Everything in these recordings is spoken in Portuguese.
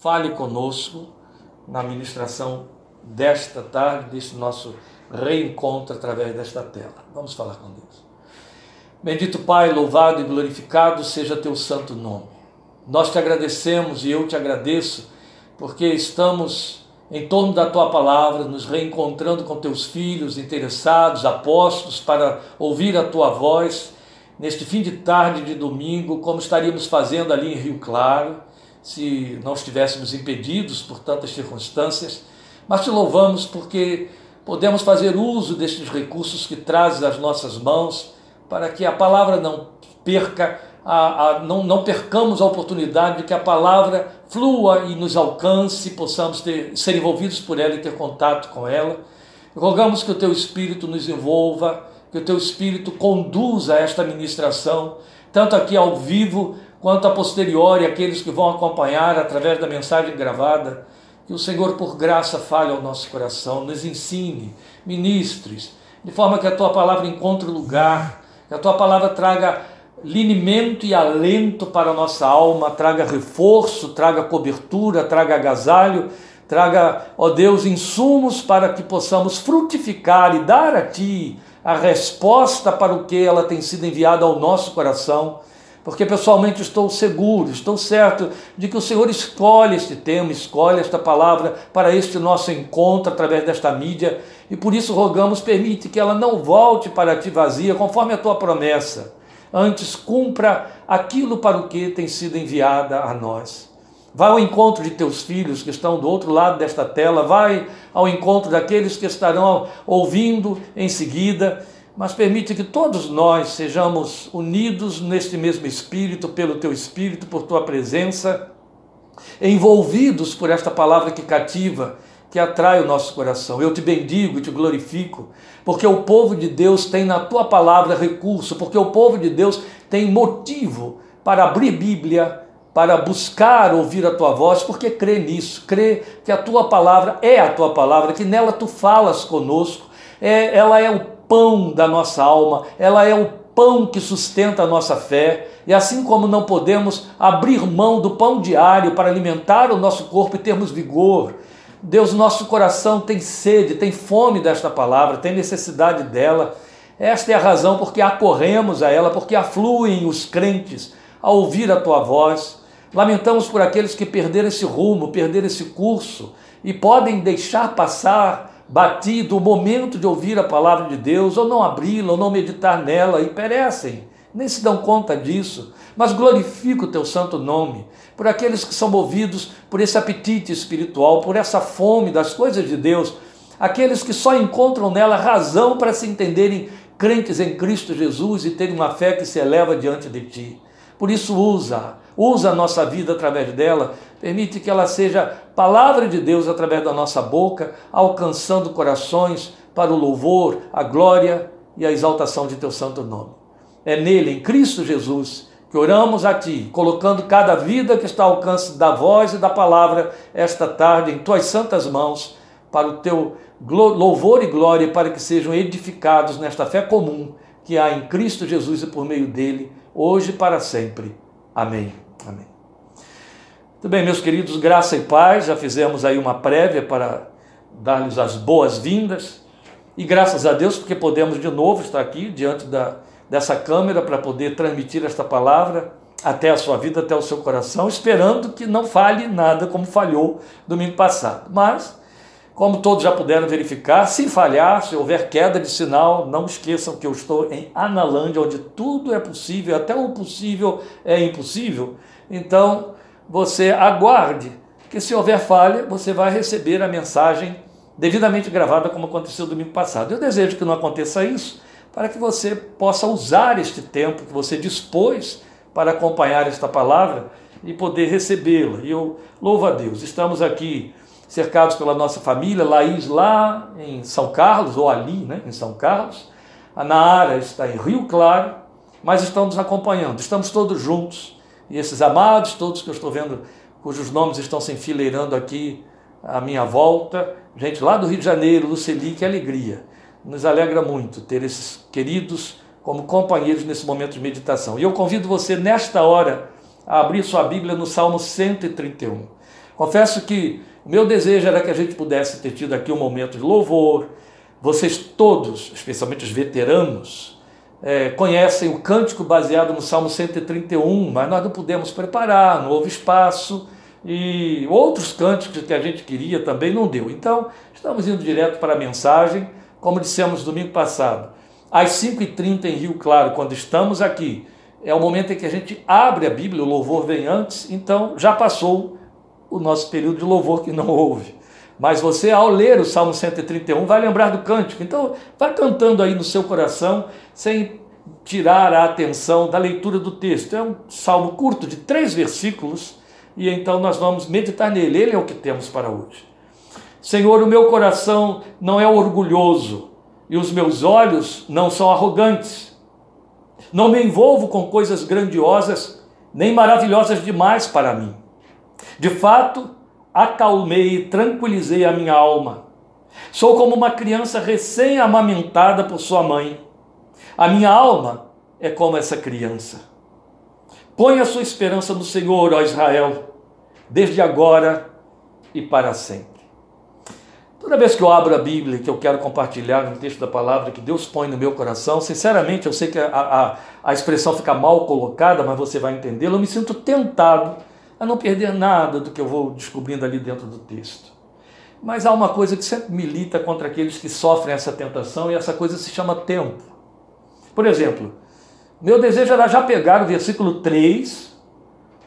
fale conosco na ministração desta tarde, deste nosso reencontro através desta tela. Vamos falar com Deus. Bendito Pai, louvado e glorificado seja teu santo nome. Nós te agradecemos e eu te agradeço porque estamos em torno da tua palavra, nos reencontrando com teus filhos interessados, apostos, para ouvir a tua voz neste fim de tarde de domingo, como estaríamos fazendo ali em Rio Claro, se não estivéssemos impedidos por tantas circunstâncias. Mas te louvamos porque podemos fazer uso destes recursos que trazes às nossas mãos para que a palavra não perca, a, a, não, não percamos a oportunidade de que a palavra flua e nos alcance, possamos ter, ser envolvidos por ela e ter contato com ela. Rogamos que o teu Espírito nos envolva, que o teu Espírito conduza esta ministração, tanto aqui ao vivo quanto a posteriori, aqueles que vão acompanhar através da mensagem gravada. Que o Senhor, por graça, fale ao nosso coração, nos ensine, ministres, de forma que a tua palavra encontre lugar que a tua palavra traga linimento e alento para a nossa alma, traga reforço, traga cobertura, traga agasalho, traga, ó Deus, insumos para que possamos frutificar e dar a Ti a resposta para o que ela tem sido enviada ao nosso coração. Porque pessoalmente estou seguro, estou certo de que o Senhor escolhe este tema, escolhe esta palavra para este nosso encontro através desta mídia e por isso rogamos, permite que ela não volte para ti vazia, conforme a tua promessa. Antes, cumpra aquilo para o que tem sido enviada a nós. Vai ao encontro de teus filhos que estão do outro lado desta tela, vai ao encontro daqueles que estarão ouvindo em seguida, mas permite que todos nós sejamos unidos neste mesmo Espírito, pelo teu Espírito, por tua presença, envolvidos por esta palavra que cativa que atrai o nosso coração. Eu te bendigo e te glorifico, porque o povo de Deus tem na tua palavra recurso, porque o povo de Deus tem motivo para abrir Bíblia, para buscar ouvir a tua voz, porque crê nisso, crê que a tua palavra é a tua palavra, que nela tu falas conosco, é, ela é o pão da nossa alma, ela é o pão que sustenta a nossa fé, e assim como não podemos abrir mão do pão diário para alimentar o nosso corpo e termos vigor, Deus, nosso coração tem sede, tem fome desta palavra, tem necessidade dela. Esta é a razão porque acorremos a ela, porque afluem os crentes a ouvir a tua voz. Lamentamos por aqueles que perderam esse rumo, perderam esse curso e podem deixar passar batido o momento de ouvir a palavra de Deus, ou não abri-la, ou não meditar nela, e perecem, nem se dão conta disso. Mas glorifica o teu santo nome, por aqueles que são movidos por esse apetite espiritual, por essa fome das coisas de Deus, aqueles que só encontram nela razão para se entenderem crentes em Cristo Jesus e terem uma fé que se eleva diante de ti. Por isso, usa, usa a nossa vida através dela, permite que ela seja palavra de Deus através da nossa boca, alcançando corações para o louvor, a glória e a exaltação de teu santo nome. É nele, em Cristo Jesus, que oramos a Ti, colocando cada vida que está ao alcance da voz e da palavra esta tarde em Tuas santas mãos, para o Teu louvor e glória, para que sejam edificados nesta fé comum que há em Cristo Jesus e por meio dele, hoje e para sempre. Amém. Amém. Muito bem, meus queridos, graça e paz, já fizemos aí uma prévia para dar-lhes as boas-vindas. E graças a Deus, porque podemos de novo estar aqui diante da dessa câmera para poder transmitir esta palavra até a sua vida, até o seu coração, esperando que não falhe nada como falhou domingo passado. Mas, como todos já puderam verificar, se falhar, se houver queda de sinal, não esqueçam que eu estou em Analândia, onde tudo é possível, até o possível é impossível. Então, você aguarde que se houver falha, você vai receber a mensagem devidamente gravada como aconteceu domingo passado. Eu desejo que não aconteça isso, para que você possa usar este tempo que você dispôs para acompanhar esta palavra e poder recebê-la. E eu louvo a Deus. Estamos aqui cercados pela nossa família, Laís lá em São Carlos, ou ali, né, em São Carlos. A está em Rio Claro, mas estão nos acompanhando. Estamos todos juntos. E esses amados, todos que eu estou vendo, cujos nomes estão se enfileirando aqui à minha volta, gente lá do Rio de Janeiro, Luceli, que alegria nos alegra muito ter esses queridos como companheiros nesse momento de meditação. E eu convido você, nesta hora, a abrir sua Bíblia no Salmo 131. Confesso que meu desejo era que a gente pudesse ter tido aqui um momento de louvor. Vocês todos, especialmente os veteranos, é, conhecem o cântico baseado no Salmo 131, mas nós não pudemos preparar, não houve espaço e outros cânticos que a gente queria também não deu. Então, estamos indo direto para a mensagem, como dissemos domingo passado. Às 5h30 em Rio Claro, quando estamos aqui, é o momento em que a gente abre a Bíblia, o louvor vem antes, então já passou o nosso período de louvor que não houve. Mas você, ao ler o Salmo 131, vai lembrar do cântico. Então, vai cantando aí no seu coração, sem tirar a atenção da leitura do texto. É um salmo curto, de três versículos, e então nós vamos meditar nele. Ele é o que temos para hoje. Senhor, o meu coração não é orgulhoso e os meus olhos não são arrogantes. Não me envolvo com coisas grandiosas nem maravilhosas demais para mim. De fato, acalmei tranquilizei a minha alma. Sou como uma criança recém-amamentada por sua mãe. A minha alma é como essa criança. Põe a sua esperança no Senhor, ó Israel desde agora e para sempre. Toda vez que eu abro a Bíblia, que eu quero compartilhar um texto da palavra que Deus põe no meu coração, sinceramente, eu sei que a, a, a expressão fica mal colocada, mas você vai entendê-la, eu me sinto tentado a não perder nada do que eu vou descobrindo ali dentro do texto. Mas há uma coisa que sempre milita contra aqueles que sofrem essa tentação, e essa coisa se chama tempo. Por exemplo, meu desejo era já pegar o versículo 3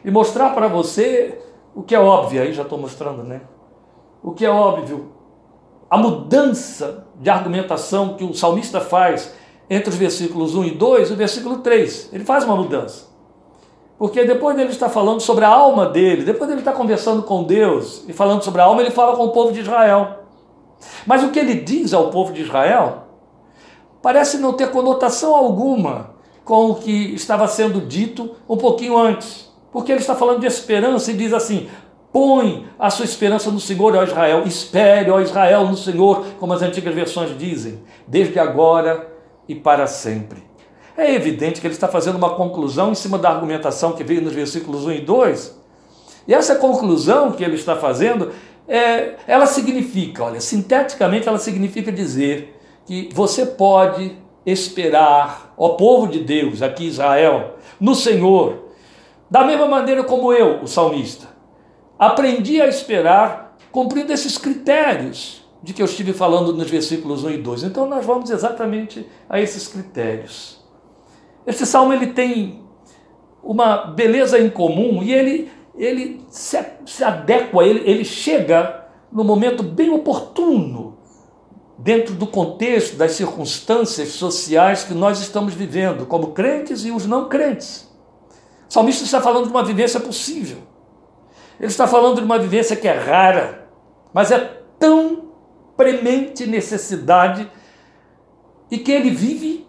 e mostrar para você o que é óbvio, aí já estou mostrando, né? O que é óbvio, a mudança de argumentação que o salmista faz entre os versículos 1 e 2 e o versículo 3. Ele faz uma mudança. Porque depois dele estar falando sobre a alma dele, depois dele estar conversando com Deus e falando sobre a alma, ele fala com o povo de Israel. Mas o que ele diz ao povo de Israel parece não ter conotação alguma com o que estava sendo dito um pouquinho antes. Porque ele está falando de esperança e diz assim: põe a sua esperança no Senhor, ó Israel, espere, ó Israel, no Senhor, como as antigas versões dizem, desde agora e para sempre. É evidente que ele está fazendo uma conclusão em cima da argumentação que veio nos versículos 1 e 2. E essa conclusão que ele está fazendo, é, ela significa, olha, sinteticamente ela significa dizer que você pode esperar, ó povo de Deus, aqui Israel, no Senhor, da mesma maneira como eu, o salmista, aprendi a esperar cumprindo esses critérios de que eu estive falando nos versículos 1 e 2. Então nós vamos exatamente a esses critérios. Este salmo ele tem uma beleza em comum e ele, ele se, se adequa, ele, ele chega no momento bem oportuno dentro do contexto das circunstâncias sociais que nós estamos vivendo, como crentes e os não crentes. O salmista está falando de uma vivência possível. Ele está falando de uma vivência que é rara, mas é tão premente necessidade e que ele vive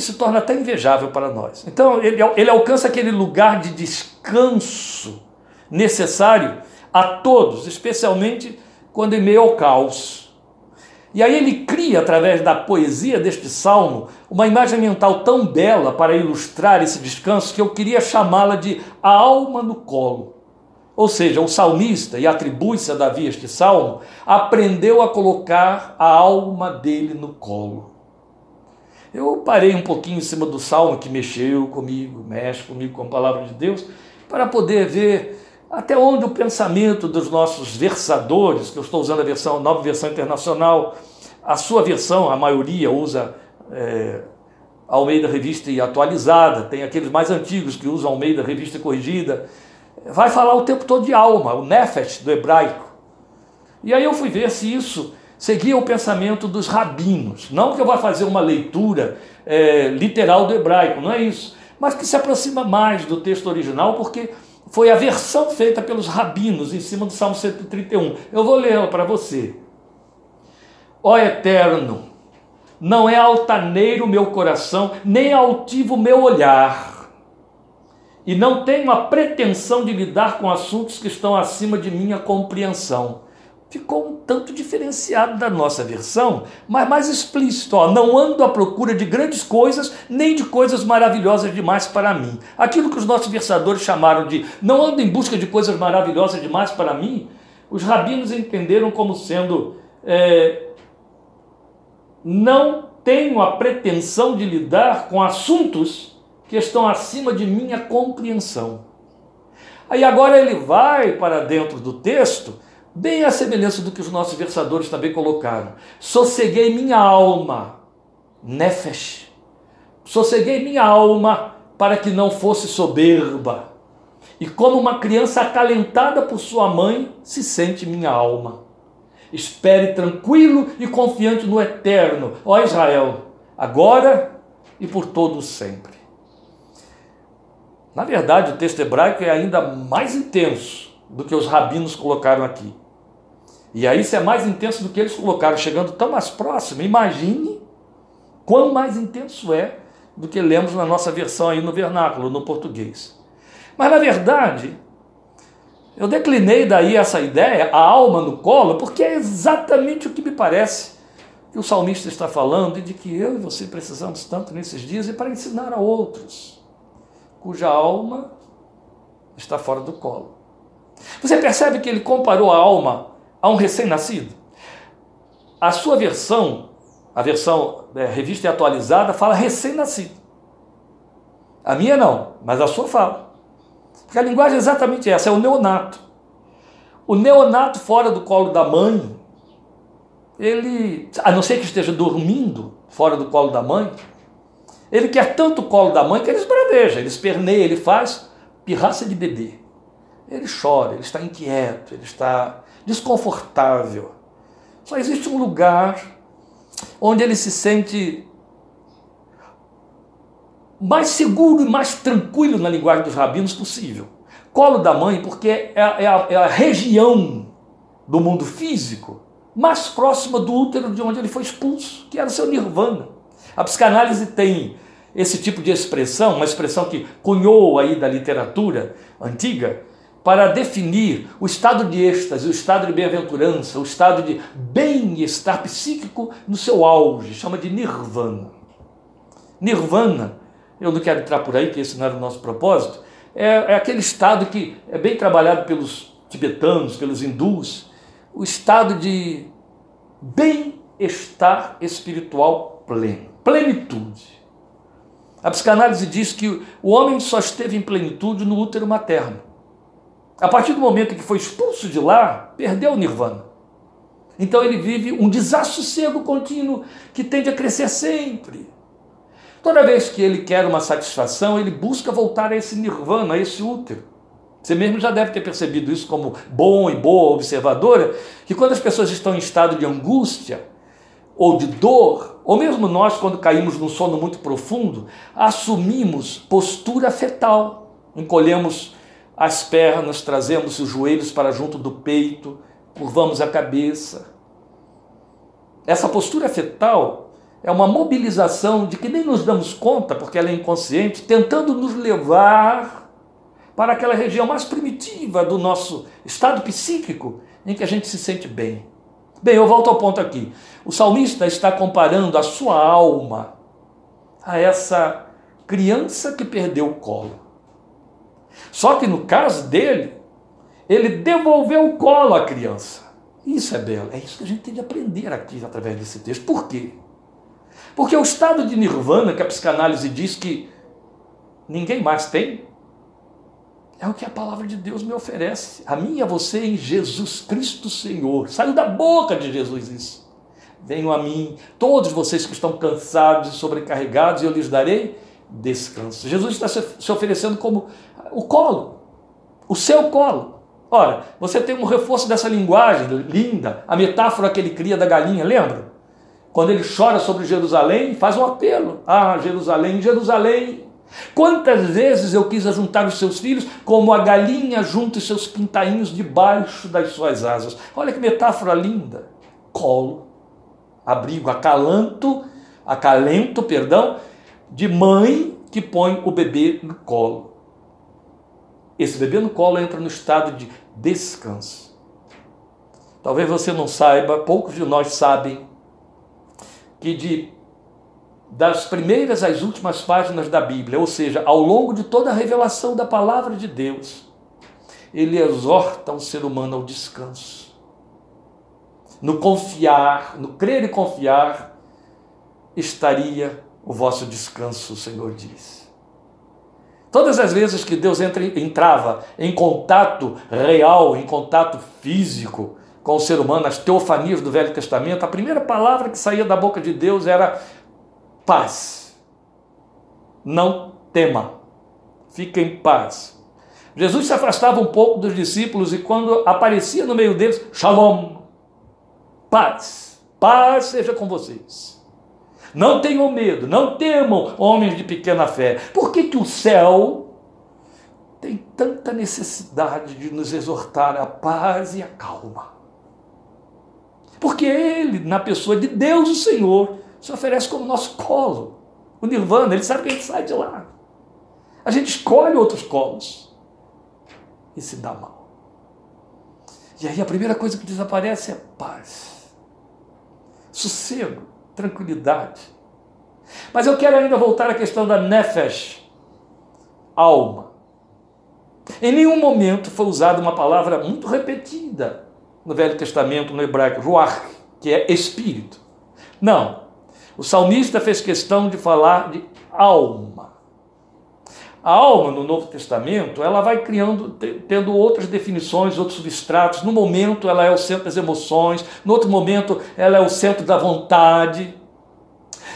se torna até invejável para nós. Então ele, ele alcança aquele lugar de descanso necessário a todos, especialmente quando em meio ao caos. E aí ele cria, através da poesia deste salmo, uma imagem mental tão bela para ilustrar esse descanso que eu queria chamá-la de a alma no colo. Ou seja, o salmista, e atribui-se a Davi este salmo, aprendeu a colocar a alma dele no colo. Eu parei um pouquinho em cima do salmo que mexeu comigo, mexe comigo com a palavra de Deus, para poder ver até onde o pensamento dos nossos versadores, que eu estou usando a versão, a nova versão internacional, a sua versão, a maioria usa é, Almeida Revista e Atualizada, tem aqueles mais antigos que usam Almeida Revista Corrigida, vai falar o tempo todo de alma, o nefesh do hebraico. E aí eu fui ver se isso seguia o pensamento dos rabinos. Não que eu vá fazer uma leitura é, literal do hebraico, não é isso. Mas que se aproxima mais do texto original, porque foi a versão feita pelos rabinos em cima do Salmo 131. Eu vou lê-la para você. Ó Eterno, não é altaneiro meu coração, nem altivo meu olhar. E não tenho a pretensão de lidar com assuntos que estão acima de minha compreensão. Ficou um tanto diferenciado da nossa versão, mas mais explícito. Ó, não ando à procura de grandes coisas, nem de coisas maravilhosas demais para mim. Aquilo que os nossos versadores chamaram de não ando em busca de coisas maravilhosas demais para mim, os rabinos entenderam como sendo é, não tenho a pretensão de lidar com assuntos que estão acima de minha compreensão. Aí agora ele vai para dentro do texto, bem à semelhança do que os nossos versadores também colocaram. Sosseguei minha alma, nefesh. Sosseguei minha alma para que não fosse soberba. E como uma criança acalentada por sua mãe, se sente minha alma. Espere tranquilo e confiante no eterno, ó Israel, agora e por todo sempre. Na verdade, o texto hebraico é ainda mais intenso do que os rabinos colocaram aqui. E aí, se é mais intenso do que eles colocaram, chegando tão mais próximo, imagine quão mais intenso é do que lemos na nossa versão aí no vernáculo, no português. Mas na verdade, eu declinei daí essa ideia, a alma no colo, porque é exatamente o que me parece que o salmista está falando e de que eu e você precisamos tanto nesses dias e para ensinar a outros, cuja alma está fora do colo. Você percebe que ele comparou a alma a um recém-nascido? A sua versão, a versão é, revista e atualizada, fala recém-nascido. A minha não, mas a sua fala. Porque a linguagem é exatamente essa, é o neonato. O neonato fora do colo da mãe, ele, a não ser que esteja dormindo fora do colo da mãe, ele quer tanto o colo da mãe que ele esbraveja, ele esperneia, ele faz pirraça de bebê. Ele chora, ele está inquieto, ele está desconfortável. Só existe um lugar onde ele se sente mais seguro e mais tranquilo na linguagem dos rabinos possível. Colo da mãe, porque é, é, a, é a região do mundo físico mais próxima do útero de onde ele foi expulso, que era o seu nirvana. A psicanálise tem esse tipo de expressão, uma expressão que cunhou aí da literatura antiga, para definir o estado de êxtase, o estado de bem-aventurança, o estado de bem-estar psíquico no seu auge, chama de nirvana. Nirvana eu não quero entrar por aí, que esse não era o nosso propósito, é, é aquele estado que é bem trabalhado pelos tibetanos, pelos hindus, o estado de bem-estar espiritual pleno, plenitude. A psicanálise diz que o homem só esteve em plenitude no útero materno. A partir do momento que foi expulso de lá, perdeu o nirvana. Então ele vive um desassossego contínuo que tende a crescer sempre. Toda vez que ele quer uma satisfação, ele busca voltar a esse nirvana, a esse útero. Você mesmo já deve ter percebido isso como bom e boa observadora, que quando as pessoas estão em estado de angústia ou de dor, ou mesmo nós quando caímos num sono muito profundo, assumimos postura fetal, encolhemos as pernas, trazemos os joelhos para junto do peito, curvamos a cabeça. Essa postura fetal é uma mobilização de que nem nos damos conta, porque ela é inconsciente, tentando nos levar para aquela região mais primitiva do nosso estado psíquico, em que a gente se sente bem. Bem, eu volto ao ponto aqui. O salmista está comparando a sua alma a essa criança que perdeu o colo. Só que no caso dele, ele devolveu o colo à criança. Isso é belo, é isso que a gente tem de aprender aqui através desse texto. Por quê? Porque o estado de nirvana que a psicanálise diz que ninguém mais tem, é o que a palavra de Deus me oferece. A mim e a você em Jesus Cristo Senhor. Saiu da boca de Jesus isso. Venham a mim, todos vocês que estão cansados e sobrecarregados, e eu lhes darei descanso. Jesus está se oferecendo como o colo, o seu colo. Ora, você tem um reforço dessa linguagem linda, a metáfora que ele cria da galinha, lembra? quando ele chora sobre Jerusalém, faz um apelo. Ah, Jerusalém, Jerusalém, quantas vezes eu quis ajuntar os seus filhos como a galinha junta os seus pintainhos debaixo das suas asas. Olha que metáfora linda. Colo, abrigo, acalanto, acalento, perdão, de mãe que põe o bebê no colo. Esse bebê no colo entra no estado de descanso. Talvez você não saiba, poucos de nós sabem, que de das primeiras às últimas páginas da Bíblia, ou seja, ao longo de toda a revelação da palavra de Deus, ele exorta o ser humano ao descanso. No confiar, no crer e confiar, estaria o vosso descanso, o Senhor diz. Todas as vezes que Deus entra, entrava em contato real, em contato físico com o ser humano, as teofanias do Velho Testamento, a primeira palavra que saía da boca de Deus era paz. Não tema, fique em paz. Jesus se afastava um pouco dos discípulos e quando aparecia no meio deles, shalom, paz, paz seja com vocês. Não tenham medo, não temam, homens de pequena fé. Por que, que o céu tem tanta necessidade de nos exortar à paz e à calma? Porque Ele, na pessoa de Deus, o Senhor, se oferece como nosso colo. O Nirvana, Ele sabe que a gente sai de lá. A gente escolhe outros colos e se dá mal. E aí a primeira coisa que desaparece é paz, sossego, tranquilidade. Mas eu quero ainda voltar à questão da nefesh, alma. Em nenhum momento foi usada uma palavra muito repetida no Velho Testamento, no hebraico, ruach, que é espírito. Não. O salmista fez questão de falar de alma. A alma no Novo Testamento, ela vai criando, tendo outras definições, outros substratos. No momento, ela é o centro das emoções. No outro momento, ela é o centro da vontade.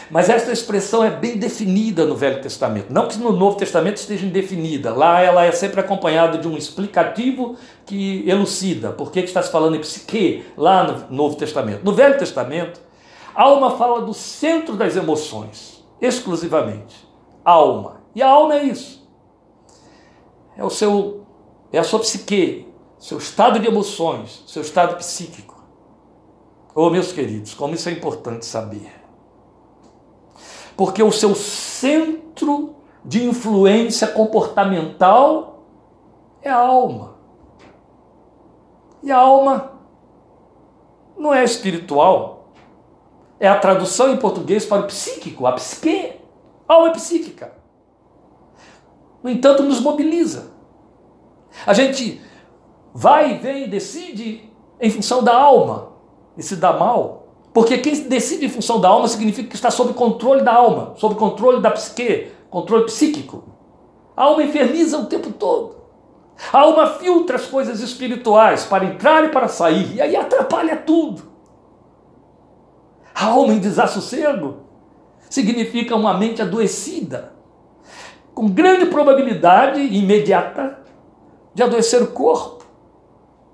Mas essa expressão é bem definida no Velho Testamento. Não que no Novo Testamento esteja indefinida. Lá ela é sempre acompanhada de um explicativo que elucida por que está se falando em psique lá no Novo Testamento. No Velho Testamento, alma fala do centro das emoções, exclusivamente. Alma. E a alma é isso. É o seu é a sua psique, seu estado de emoções, seu estado psíquico. Oh, meus queridos, como isso é importante saber porque o seu centro de influência comportamental é a alma. E a alma não é espiritual. É a tradução em português para o psíquico, a psique. A alma é psíquica. No entanto, nos mobiliza. A gente vai e vem, decide em função da alma e se dá mal. Porque quem decide em função da alma significa que está sob controle da alma, sob controle da psique, controle psíquico. A alma inferniza o tempo todo. A alma filtra as coisas espirituais para entrar e para sair, e aí atrapalha tudo. A alma em desassossego significa uma mente adoecida, com grande probabilidade imediata de adoecer o corpo.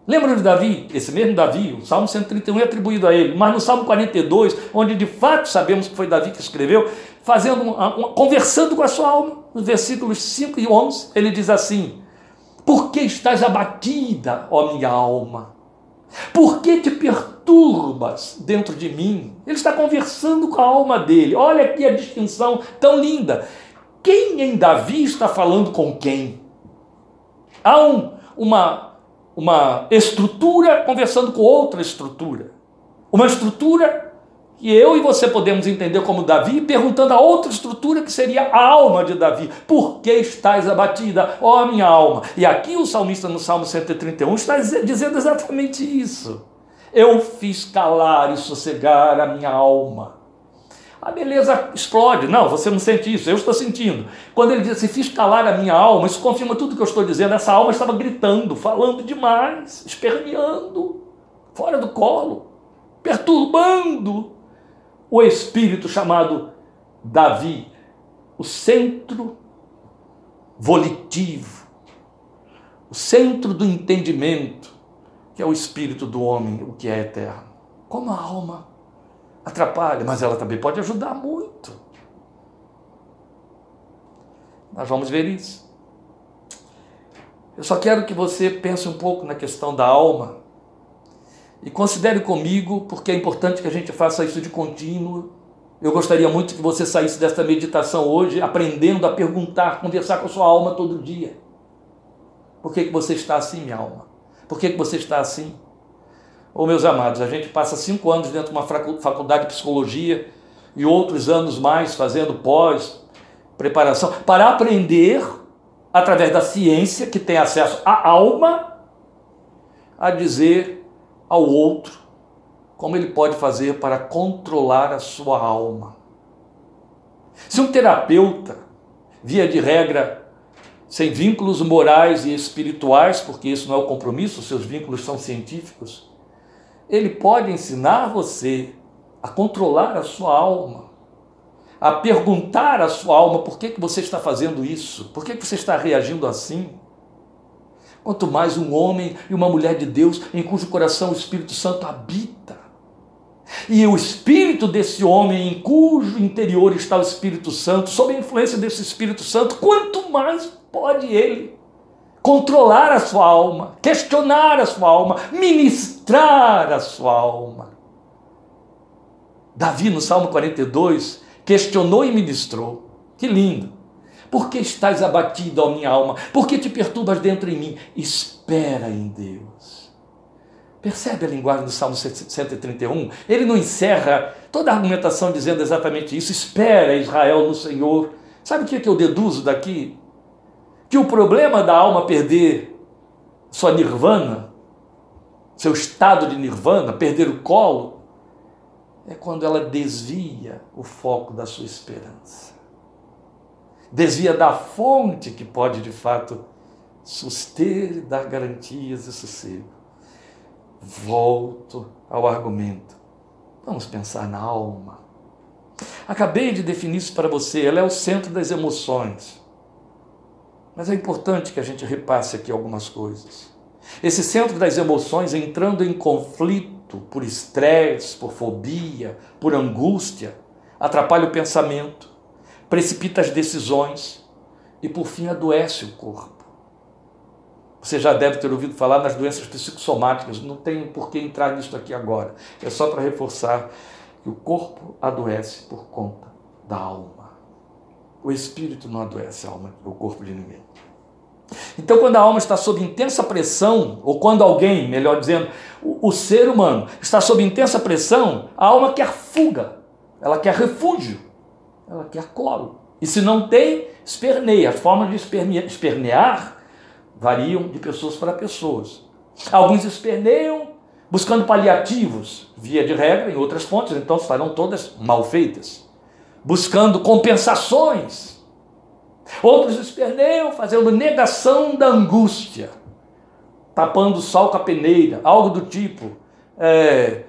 Lembra de Davi? Esse mesmo Davi, o Salmo 131 é atribuído a ele, mas no Salmo 42, onde de fato sabemos que foi Davi que escreveu, fazendo uma, uma, conversando com a sua alma, nos versículos 5 e 11, ele diz assim: Por que estás abatida, ó minha alma? Por que te perturbas dentro de mim? Ele está conversando com a alma dele. Olha aqui a distinção tão linda. Quem em Davi está falando com quem? Há um, uma uma estrutura conversando com outra estrutura. Uma estrutura que eu e você podemos entender como Davi, perguntando a outra estrutura que seria a alma de Davi: Por que estás abatida, ó minha alma? E aqui o salmista no Salmo 131 está dizendo exatamente isso. Eu fiz calar e sossegar a minha alma a beleza explode. Não, você não sente isso, eu estou sentindo. Quando ele diz assim, fiz calar a minha alma, isso confirma tudo que eu estou dizendo. Essa alma estava gritando, falando demais, esperneando, fora do colo, perturbando o espírito chamado Davi, o centro volitivo, o centro do entendimento, que é o espírito do homem, o que é eterno. Como a alma atrapalha, mas ela também pode ajudar muito. Nós vamos ver isso. Eu só quero que você pense um pouco na questão da alma e considere comigo, porque é importante que a gente faça isso de contínuo. Eu gostaria muito que você saísse desta meditação hoje aprendendo a perguntar, conversar com a sua alma todo dia. Por que, que você está assim, minha alma? Por que, que você está assim? Ô meus amados, a gente passa cinco anos dentro de uma faculdade de psicologia e outros anos mais fazendo pós, preparação, para aprender, através da ciência, que tem acesso à alma, a dizer ao outro como ele pode fazer para controlar a sua alma. Se um terapeuta, via de regra, sem vínculos morais e espirituais, porque isso não é o compromisso, seus vínculos são científicos, ele pode ensinar você a controlar a sua alma, a perguntar à sua alma por que, que você está fazendo isso, por que, que você está reagindo assim. Quanto mais um homem e uma mulher de Deus em cujo coração o Espírito Santo habita. E o espírito desse homem em cujo interior está o Espírito Santo, sob a influência desse Espírito Santo, quanto mais pode ele controlar a sua alma, questionar a sua alma, ministrar a sua alma. Davi, no Salmo 42, questionou e ministrou. Que lindo! Por que estás abatido, ó minha alma? Por que te perturbas dentro em mim? Espera em Deus. Percebe a linguagem do Salmo 131? Ele não encerra toda a argumentação dizendo exatamente isso. Espera, Israel, no Senhor. Sabe o que, é que eu deduzo daqui? Que o problema da alma perder sua nirvana, seu estado de nirvana, perder o colo, é quando ela desvia o foco da sua esperança. Desvia da fonte que pode de fato suster e dar garantias e sossego. Volto ao argumento. Vamos pensar na alma. Acabei de definir isso para você, ela é o centro das emoções. Mas é importante que a gente repasse aqui algumas coisas. Esse centro das emoções entrando em conflito por estresse, por fobia, por angústia, atrapalha o pensamento, precipita as decisões e, por fim, adoece o corpo. Você já deve ter ouvido falar nas doenças psicossomáticas, não tem por que entrar nisso aqui agora. É só para reforçar que o corpo adoece por conta da alma. O espírito não adoece a alma, o corpo de ninguém. Então, quando a alma está sob intensa pressão, ou quando alguém, melhor dizendo, o, o, ser humano está sob intensa pressão, a alma quer fuga, ela quer refúgio, ela quer colo. E se não tem, esperneia. As formas de espernear variam de pessoas para pessoas. Alguns esperneiam buscando paliativos, via de regra, em outras fontes, então estarão todas mal feitas. Buscando compensações Outros esperneiam fazendo negação da angústia, tapando o sol com a peneira, algo do tipo. É,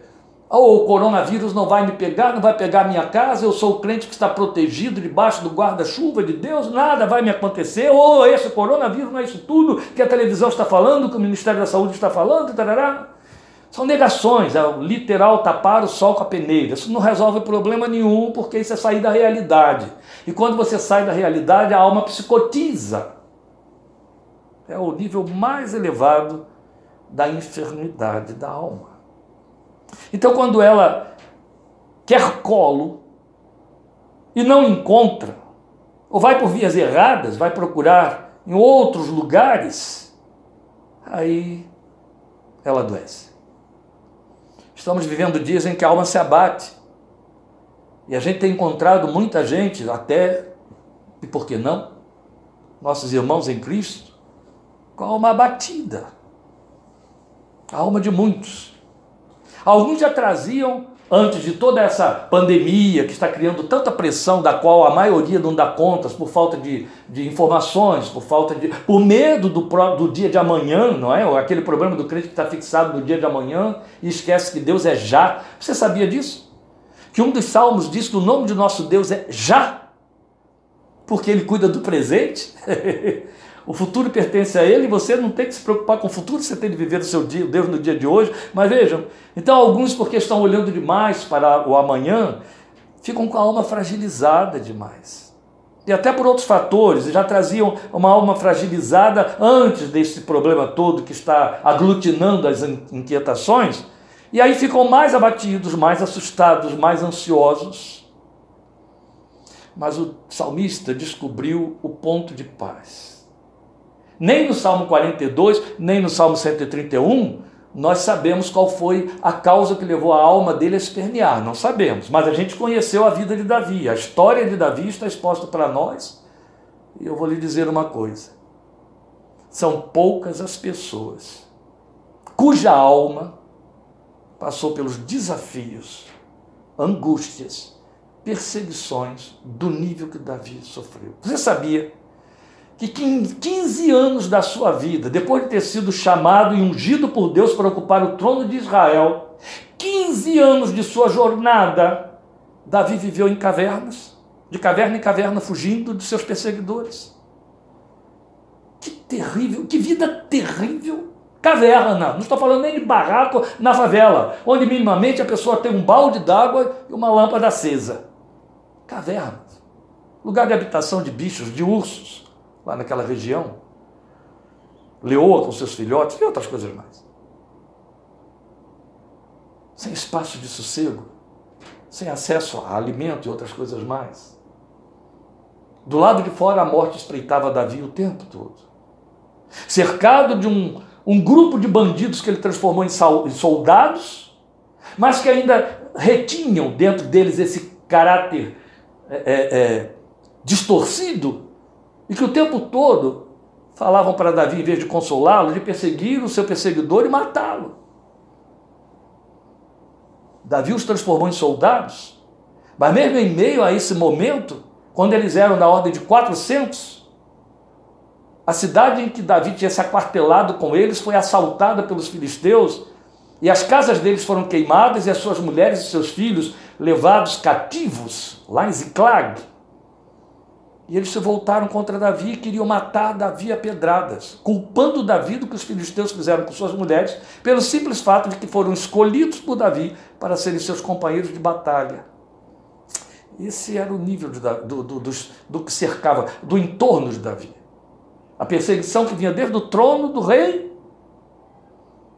oh, o coronavírus não vai me pegar, não vai pegar minha casa, eu sou o crente que está protegido debaixo do guarda-chuva de Deus, nada vai me acontecer. Ou oh, esse coronavírus não é isso tudo que a televisão está falando, que o Ministério da Saúde está falando, tarará. São negações, é literal tapar o sol com a peneira. Isso não resolve problema nenhum, porque isso é sair da realidade. E quando você sai da realidade, a alma psicotiza. É o nível mais elevado da enfermidade da alma. Então, quando ela quer colo e não encontra, ou vai por vias erradas, vai procurar em outros lugares, aí ela adoece. Estamos vivendo dias em que a alma se abate. E a gente tem encontrado muita gente, até, e por que não? Nossos irmãos em Cristo, com a alma abatida. A alma de muitos. Alguns já traziam antes de toda essa pandemia que está criando tanta pressão, da qual a maioria não dá contas por falta de, de informações, por falta de. por medo do, do dia de amanhã, não é? Aquele problema do crente que está fixado no dia de amanhã e esquece que Deus é já. Você sabia disso? Que um dos salmos diz que o nome de nosso Deus é já, porque ele cuida do presente. O futuro pertence a Ele e você não tem que se preocupar com o futuro, você tem de viver o seu dia, Deus no dia de hoje. Mas vejam, então alguns, porque estão olhando demais para o amanhã, ficam com a alma fragilizada demais. E até por outros fatores, já traziam uma alma fragilizada antes desse problema todo que está aglutinando as inquietações, e aí ficam mais abatidos, mais assustados, mais ansiosos. Mas o salmista descobriu o ponto de paz nem no Salmo 42, nem no Salmo 131, nós sabemos qual foi a causa que levou a alma dele a espernear, não sabemos, mas a gente conheceu a vida de Davi, a história de Davi está exposta para nós, e eu vou lhe dizer uma coisa: são poucas as pessoas cuja alma passou pelos desafios, angústias, perseguições do nível que Davi sofreu. Você sabia que 15 anos da sua vida, depois de ter sido chamado e ungido por Deus para ocupar o trono de Israel, 15 anos de sua jornada, Davi viveu em cavernas, de caverna em caverna, fugindo de seus perseguidores. Que terrível, que vida terrível. Caverna, não estou falando nem de barraco na favela, onde minimamente a pessoa tem um balde d'água e uma lâmpada acesa. Caverna, lugar de habitação de bichos, de ursos, lá naquela região. Leoa com seus filhotes e outras coisas mais. Sem espaço de sossego, sem acesso a alimento e outras coisas mais. Do lado de fora, a morte espreitava Davi o tempo todo. Cercado de um, um grupo de bandidos que ele transformou em soldados, mas que ainda retinham dentro deles esse caráter é, é, é distorcido e que o tempo todo falavam para Davi, em vez de consolá-lo, de perseguir o seu perseguidor e matá-lo. Davi os transformou em soldados, mas mesmo em meio a esse momento, quando eles eram da ordem de 400, a cidade em que Davi tinha se aquartelado com eles foi assaltada pelos filisteus e as casas deles foram queimadas e as suas mulheres e seus filhos levados cativos lá em Ziclag. E eles se voltaram contra Davi e queriam matar Davi a pedradas, culpando Davi do que os filisteus fizeram com suas mulheres, pelo simples fato de que foram escolhidos por Davi para serem seus companheiros de batalha. Esse era o nível de, do, do, do, do que cercava, do entorno de Davi. A perseguição que vinha desde o trono do rei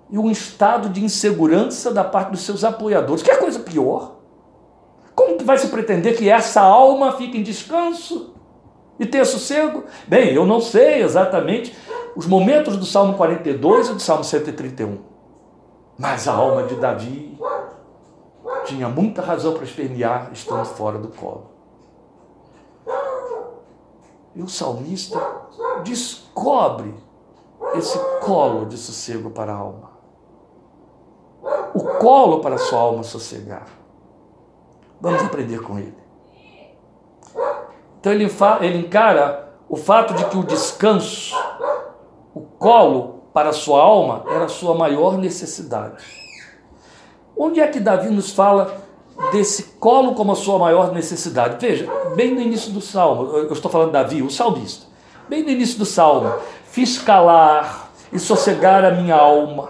e um estado de insegurança da parte dos seus apoiadores. Que é coisa pior? Como que vai se pretender que essa alma fique em descanso e tenha sossego? Bem, eu não sei exatamente os momentos do Salmo 42 e do Salmo 131. Mas a alma de Davi tinha muita razão para espernear estando fora do colo. E o salmista descobre esse colo de sossego para a alma. O colo para a sua alma sossegar. Vamos aprender com ele. Então ele, ele encara o fato de que o descanso, o colo para a sua alma, era a sua maior necessidade. Onde é que Davi nos fala desse colo como a sua maior necessidade? Veja, bem no início do salmo, eu estou falando de Davi, o salmista, bem no início do salmo, fiz calar e sossegar a minha alma,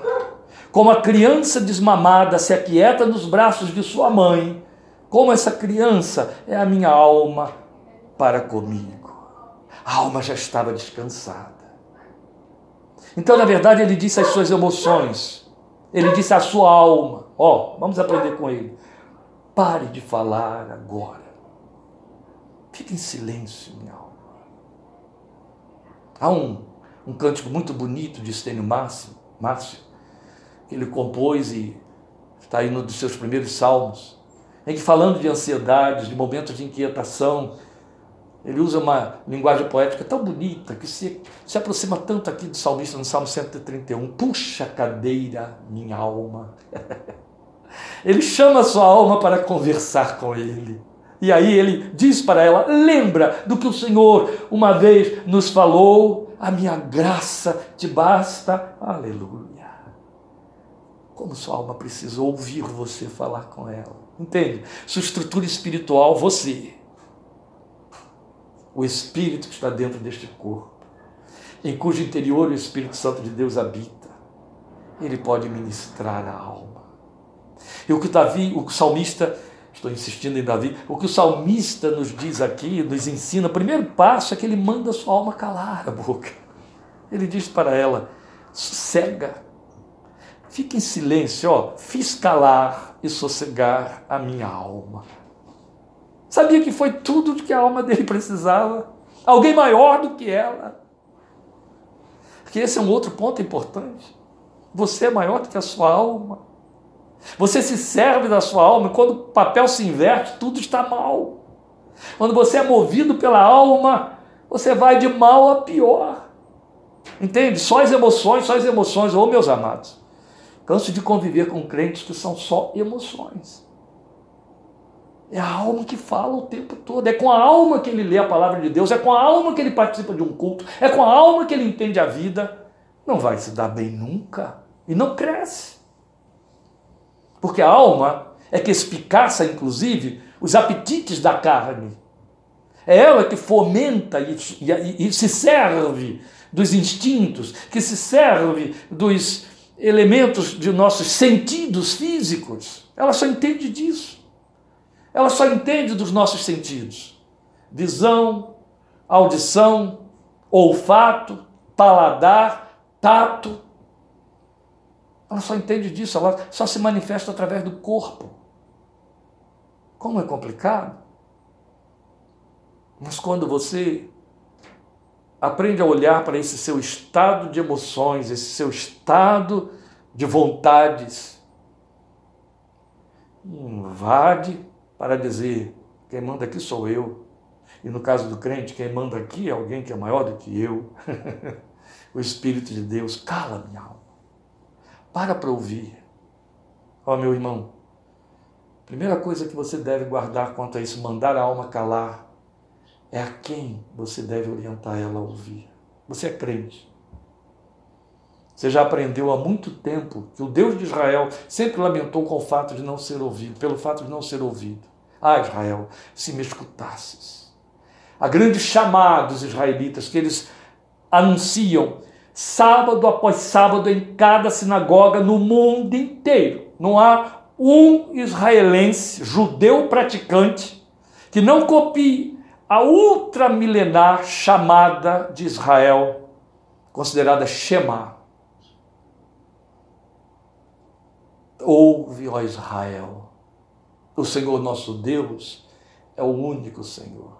como a criança desmamada se aquieta nos braços de sua mãe, como essa criança é a minha alma para comigo. A alma já estava descansada. Então, na verdade, ele disse as suas emoções, ele disse a sua alma, Ó, oh, vamos aprender com ele. Pare de falar agora. Fique em silêncio, minha alma. Há um, um cântico muito bonito de Estênio Márcio, Márcio, que ele compôs e está aí no dos seus primeiros salmos, em que falando de ansiedades, de momentos de inquietação, ele usa uma linguagem poética tão bonita que se, se aproxima tanto aqui do salmista no Salmo 131. Puxa cadeira, minha alma. Ele chama sua alma para conversar com ele. E aí ele diz para ela: Lembra do que o Senhor uma vez nos falou? A minha graça te basta. Aleluia. Como sua alma precisa ouvir você falar com ela. Entende? Sua estrutura espiritual, você. O Espírito que está dentro deste corpo, em cujo interior o Espírito Santo de Deus habita, ele pode ministrar a alma e o que Davi, o salmista, estou insistindo em Davi, o que o salmista nos diz aqui, nos ensina, o primeiro passo é que ele manda a sua alma calar a boca. Ele diz para ela: sossega, fique em silêncio, ó, fiz calar e sossegar a minha alma. Sabia que foi tudo que a alma dele precisava? Alguém maior do que ela. Porque esse é um outro ponto importante. Você é maior do que a sua alma. Você se serve da sua alma quando o papel se inverte, tudo está mal. Quando você é movido pela alma, você vai de mal a pior. Entende? Só as emoções, só as emoções, ô oh, meus amados. Canso de conviver com crentes que são só emoções. É a alma que fala o tempo todo. É com a alma que ele lê a palavra de Deus. É com a alma que ele participa de um culto. É com a alma que ele entende a vida. Não vai se dar bem nunca. E não cresce. Porque a alma é que espicaça, inclusive, os apetites da carne. É ela que fomenta e, e, e se serve dos instintos, que se serve dos elementos de nossos sentidos físicos. Ela só entende disso. Ela só entende dos nossos sentidos: visão, audição, olfato, paladar, tato. Ela só entende disso, ela só se manifesta através do corpo. Como é complicado. Mas quando você aprende a olhar para esse seu estado de emoções, esse seu estado de vontades, invade para dizer: quem manda aqui sou eu. E no caso do crente, quem manda aqui é alguém que é maior do que eu. o Espírito de Deus cala minha alma. Para para ouvir. Ó, meu irmão, primeira coisa que você deve guardar quanto a isso, mandar a alma calar, é a quem você deve orientar ela a ouvir. Você é crente. Você já aprendeu há muito tempo que o Deus de Israel sempre lamentou com o fato de não ser ouvido, pelo fato de não ser ouvido. Ah, Israel, se me escutasses. A grande chamada dos israelitas que eles anunciam sábado após sábado em cada sinagoga no mundo inteiro. Não há um israelense, judeu praticante, que não copie a ultramilenar chamada de Israel, considerada Shema. Ouve, ó Israel, o Senhor nosso Deus é o único Senhor.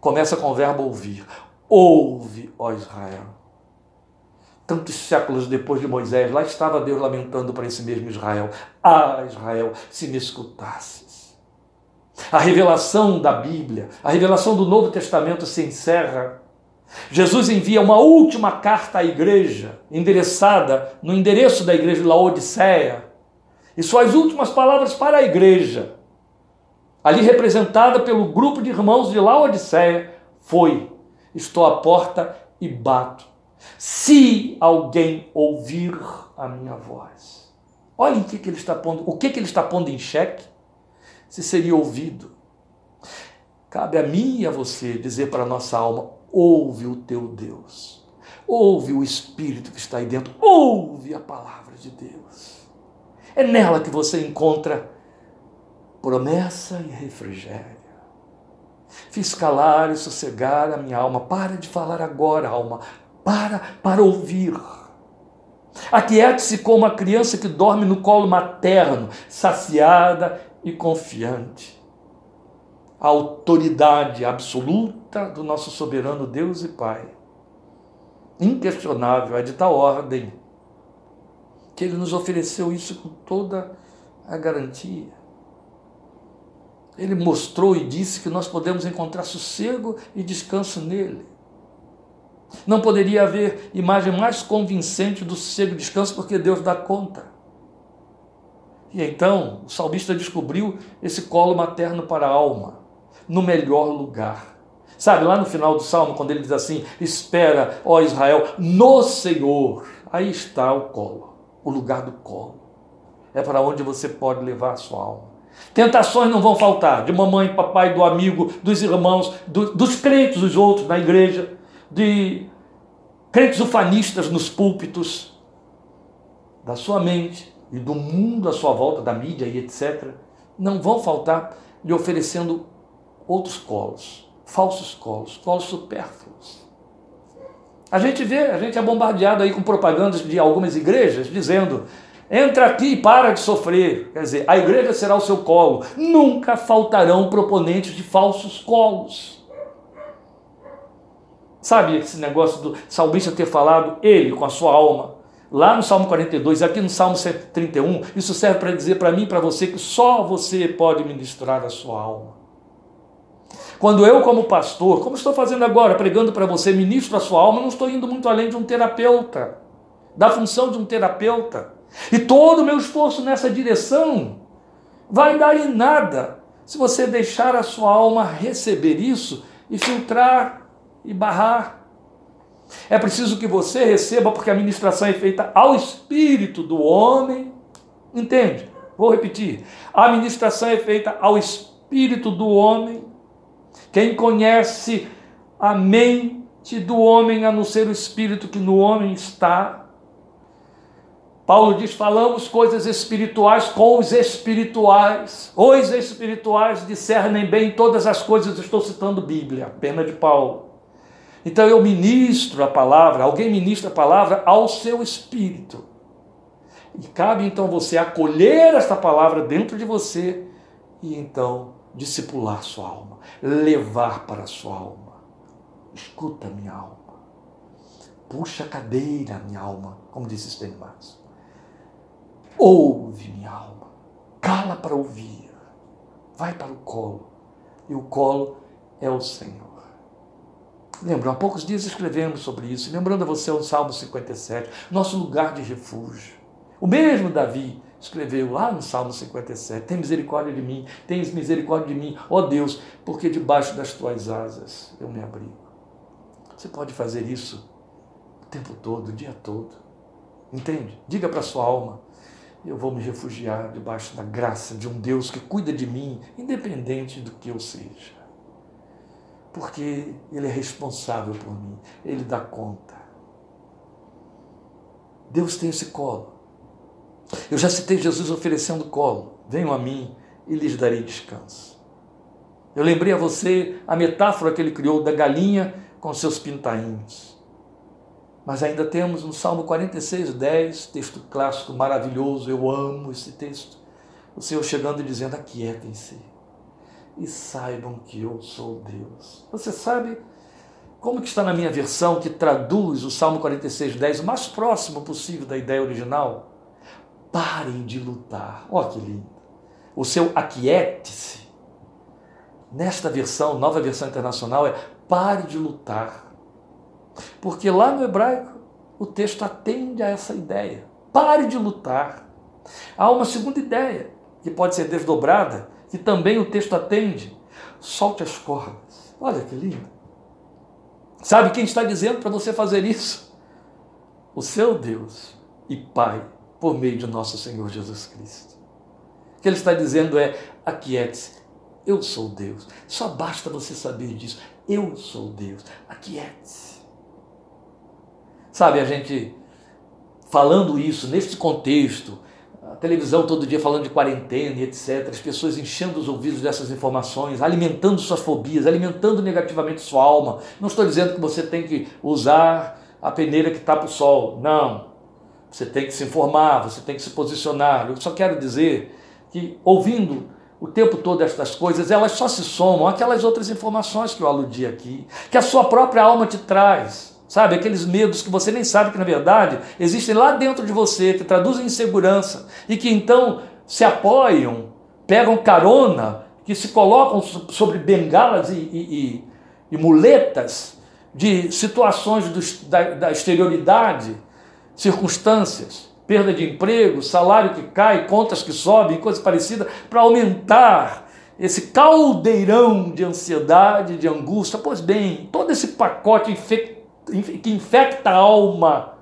Começa com o verbo ouvir. Ouve, ó Israel. Tantos séculos depois de Moisés, lá estava Deus lamentando para esse mesmo Israel. Ah, Israel, se me escutasses. A revelação da Bíblia, a revelação do Novo Testamento se encerra Jesus envia uma última carta à igreja, endereçada no endereço da igreja de Laodiceia, e suas últimas palavras para a igreja, ali representada pelo grupo de irmãos de Laodiceia, foi: Estou à porta e bato. Se alguém ouvir a minha voz. Olhem o que, que ele está pondo, o que, que ele está pondo em xeque, se seria ouvido. Cabe a mim e a você dizer para a nossa alma: ouve o teu Deus, ouve o Espírito que está aí dentro, ouve a palavra de Deus. É nela que você encontra promessa e refrigério. Fiz calar e sossegar a minha alma. Para de falar agora, alma. Para para ouvir. Aquiete-se como a criança que dorme no colo materno, saciada e confiante. A autoridade absoluta do nosso soberano Deus e Pai. Inquestionável, é de tal ordem que ele nos ofereceu isso com toda a garantia. Ele mostrou e disse que nós podemos encontrar sossego e descanso nele. Não poderia haver imagem mais convincente do sossego e descanso, porque Deus dá conta. E então o salmista descobriu esse colo materno para a alma, no melhor lugar. Sabe, lá no final do salmo, quando ele diz assim: Espera, ó Israel, no Senhor, aí está o colo o lugar do colo. É para onde você pode levar a sua alma. Tentações não vão faltar, de mamãe, papai, do amigo, dos irmãos, do, dos crentes, os outros na igreja, de crentes ufanistas nos púlpitos, da sua mente e do mundo à sua volta, da mídia e etc. Não vão faltar lhe oferecendo outros colos, falsos colos, colos supérfluos. A gente vê, a gente é bombardeado aí com propagandas de algumas igrejas dizendo: entra aqui e para de sofrer. Quer dizer, a igreja será o seu colo. Nunca faltarão proponentes de falsos colos. Sabe esse negócio do salmista ter falado, ele com a sua alma, lá no Salmo 42, aqui no Salmo 131, isso serve para dizer para mim e para você que só você pode ministrar a sua alma. Quando eu, como pastor, como estou fazendo agora, pregando para você, ministro a sua alma, não estou indo muito além de um terapeuta, da função de um terapeuta. E todo o meu esforço nessa direção vai dar em nada se você deixar a sua alma receber isso e filtrar e barrar. É preciso que você receba, porque a ministração é feita ao espírito do homem. Entende? Vou repetir. A ministração é feita ao espírito do homem. Quem conhece a mente do homem, a não ser o espírito que no homem está, Paulo diz: falamos coisas espirituais com os espirituais. Os espirituais discernem bem todas as coisas. Estou citando Bíblia, pena de Paulo. Então eu ministro a palavra, alguém ministra a palavra ao seu espírito. E cabe então você acolher esta palavra dentro de você e então discipular sua alma, levar para sua alma. Escuta, minha alma. Puxa a cadeira, minha alma, como disse Sten Marx. Ouve, minha alma. Cala para ouvir. Vai para o colo. E o colo é o Senhor. Lembra, há poucos dias escrevemos sobre isso. Lembrando a você o Salmo 57, nosso lugar de refúgio. O mesmo Davi escreveu lá no Salmo 57: Tem misericórdia de mim, tens misericórdia de mim, ó Deus, porque debaixo das tuas asas eu me abrigo. Você pode fazer isso o tempo todo, o dia todo. Entende? Diga para sua alma: eu vou me refugiar debaixo da graça de um Deus que cuida de mim, independente do que eu seja. Porque Ele é responsável por mim, Ele dá conta. Deus tem esse colo. Eu já citei Jesus oferecendo colo. Venham a mim e lhes darei descanso. Eu lembrei a você a metáfora que ele criou da galinha com seus pintainhos. Mas ainda temos no Salmo 46, 10, texto clássico maravilhoso, eu amo esse texto. O Senhor chegando e dizendo: Aquietem-se e saibam que eu sou Deus. Você sabe como que está na minha versão que traduz o Salmo 46, 10, o mais próximo possível da ideia original? Parem de lutar. Ó, que lindo. O seu aquiete-se. Nesta versão, nova versão internacional, é pare de lutar. Porque lá no hebraico o texto atende a essa ideia. Pare de lutar. Há uma segunda ideia que pode ser desdobrada, que também o texto atende. Solte as cordas. Olha que lindo. Sabe quem está dizendo para você fazer isso? O seu Deus e Pai, por meio de nosso Senhor Jesus Cristo. O que ele está dizendo é: aquiete-se, eu sou Deus. Só basta você saber disso. Eu sou Deus. Aquiete-se. Sabe, a gente falando isso neste contexto, a televisão todo dia falando de quarentena e etc., as pessoas enchendo os ouvidos dessas informações, alimentando suas fobias, alimentando negativamente sua alma. Não estou dizendo que você tem que usar a peneira que tapa o sol. Não. Você tem que se informar, você tem que se posicionar. Eu só quero dizer que, ouvindo o tempo todo estas coisas, elas só se somam àquelas outras informações que eu aludi aqui, que a sua própria alma te traz. Sabe, aqueles medos que você nem sabe que na verdade existem lá dentro de você, que traduzem insegurança e que então se apoiam, pegam carona, que se colocam sobre bengalas e, e, e, e muletas de situações do, da, da exterioridade, circunstâncias, perda de emprego, salário que cai, contas que sobem, coisas parecidas, para aumentar esse caldeirão de ansiedade, de angústia. Pois bem, todo esse pacote que infecta a alma.